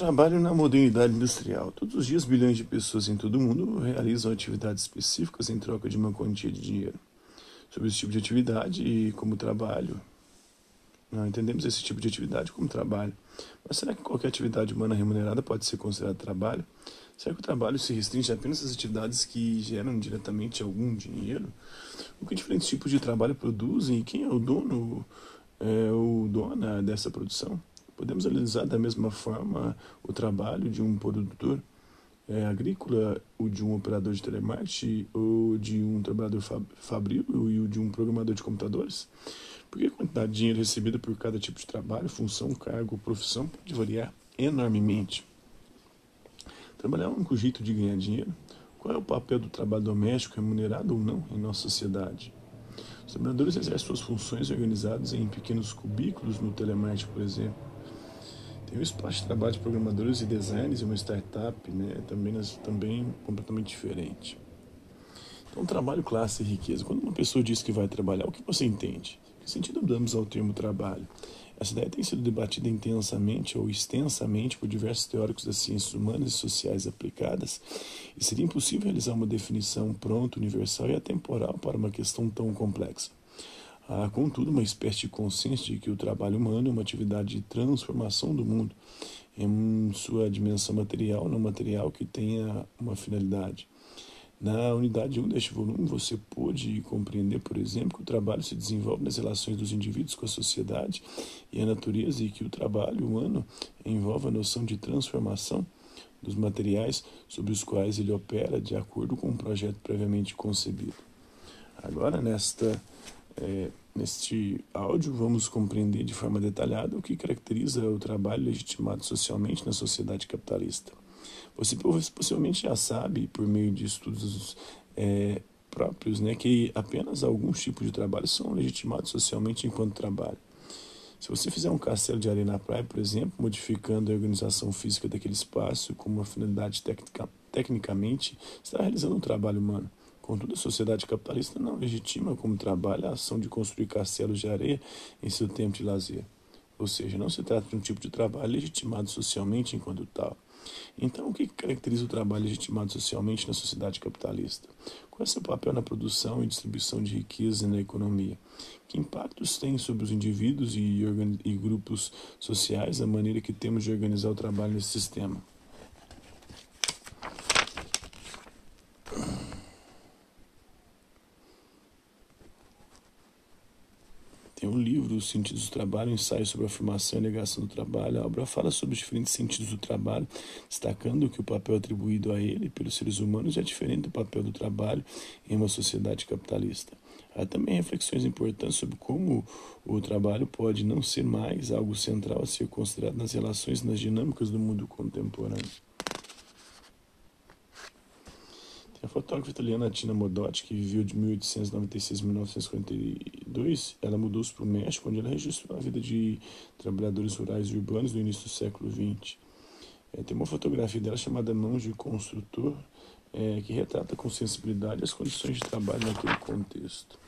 Trabalho na modernidade industrial. Todos os dias, bilhões de pessoas em todo o mundo realizam atividades específicas em troca de uma quantia de dinheiro. Sobre esse tipo de atividade e como trabalho. Não entendemos esse tipo de atividade como trabalho. Mas será que qualquer atividade humana remunerada pode ser considerada trabalho? Será que o trabalho se restringe apenas às atividades que geram diretamente algum dinheiro? O que diferentes tipos de trabalho produzem e quem é o dono é, o dona dessa produção? Podemos analisar da mesma forma o trabalho de um produtor é, agrícola, o de um operador de telemarketing, ou de um trabalhador fabril e o de um programador de computadores? Porque a quantidade de dinheiro recebida por cada tipo de trabalho, função, cargo profissão pode variar enormemente. Trabalhar é o único jeito de ganhar dinheiro? Qual é o papel do trabalho doméstico, remunerado ou não, em nossa sociedade? Os trabalhadores exercem suas funções organizadas em pequenos cubículos no telemarketing, por exemplo tem um espaço de trabalho de programadores e designers e uma startup, né, também, também completamente diferente. Então, trabalho, classe e riqueza. Quando uma pessoa diz que vai trabalhar, o que você entende? Que sentido damos ao termo trabalho? Essa ideia tem sido debatida intensamente ou extensamente por diversos teóricos das ciências humanas e sociais aplicadas, e seria impossível realizar uma definição pronta, universal e atemporal para uma questão tão complexa. Há, contudo, uma espécie de consciência de que o trabalho humano é uma atividade de transformação do mundo em sua dimensão material, não material, que tenha uma finalidade. Na unidade 1 deste volume, você pôde compreender, por exemplo, que o trabalho se desenvolve nas relações dos indivíduos com a sociedade e a natureza e que o trabalho humano envolve a noção de transformação dos materiais sobre os quais ele opera de acordo com um projeto previamente concebido. Agora, nesta é, neste áudio, vamos compreender de forma detalhada o que caracteriza o trabalho legitimado socialmente na sociedade capitalista. Você possivelmente já sabe, por meio de estudos é, próprios, né, que apenas alguns tipos de trabalho são legitimados socialmente enquanto trabalho. Se você fizer um castelo de areia na praia, por exemplo, modificando a organização física daquele espaço com uma finalidade tecnicamente, está realizando um trabalho humano. Contudo, a sociedade capitalista não legitima como trabalho a ação de construir castelos de areia em seu tempo de lazer. Ou seja, não se trata de um tipo de trabalho legitimado socialmente enquanto tal. Então, o que caracteriza o trabalho legitimado socialmente na sociedade capitalista? Qual é seu papel na produção e distribuição de riqueza na economia? Que impactos tem sobre os indivíduos e, e grupos sociais a maneira que temos de organizar o trabalho nesse sistema? Um livro, Os Sentidos do Trabalho, um ensaio sobre a afirmação e negação do trabalho. A obra fala sobre os diferentes sentidos do trabalho, destacando que o papel atribuído a ele pelos seres humanos é diferente do papel do trabalho em uma sociedade capitalista. Há também reflexões importantes sobre como o trabalho pode não ser mais algo central a ser considerado nas relações e nas dinâmicas do mundo contemporâneo. A fotógrafa italiana Tina Modotti, que viveu de 1896 a 1952, ela mudou-se para o México, onde ela registrou a vida de trabalhadores rurais e urbanos no início do século XX. É, tem uma fotografia dela chamada Mãos de Construtor, é, que retrata com sensibilidade as condições de trabalho naquele contexto.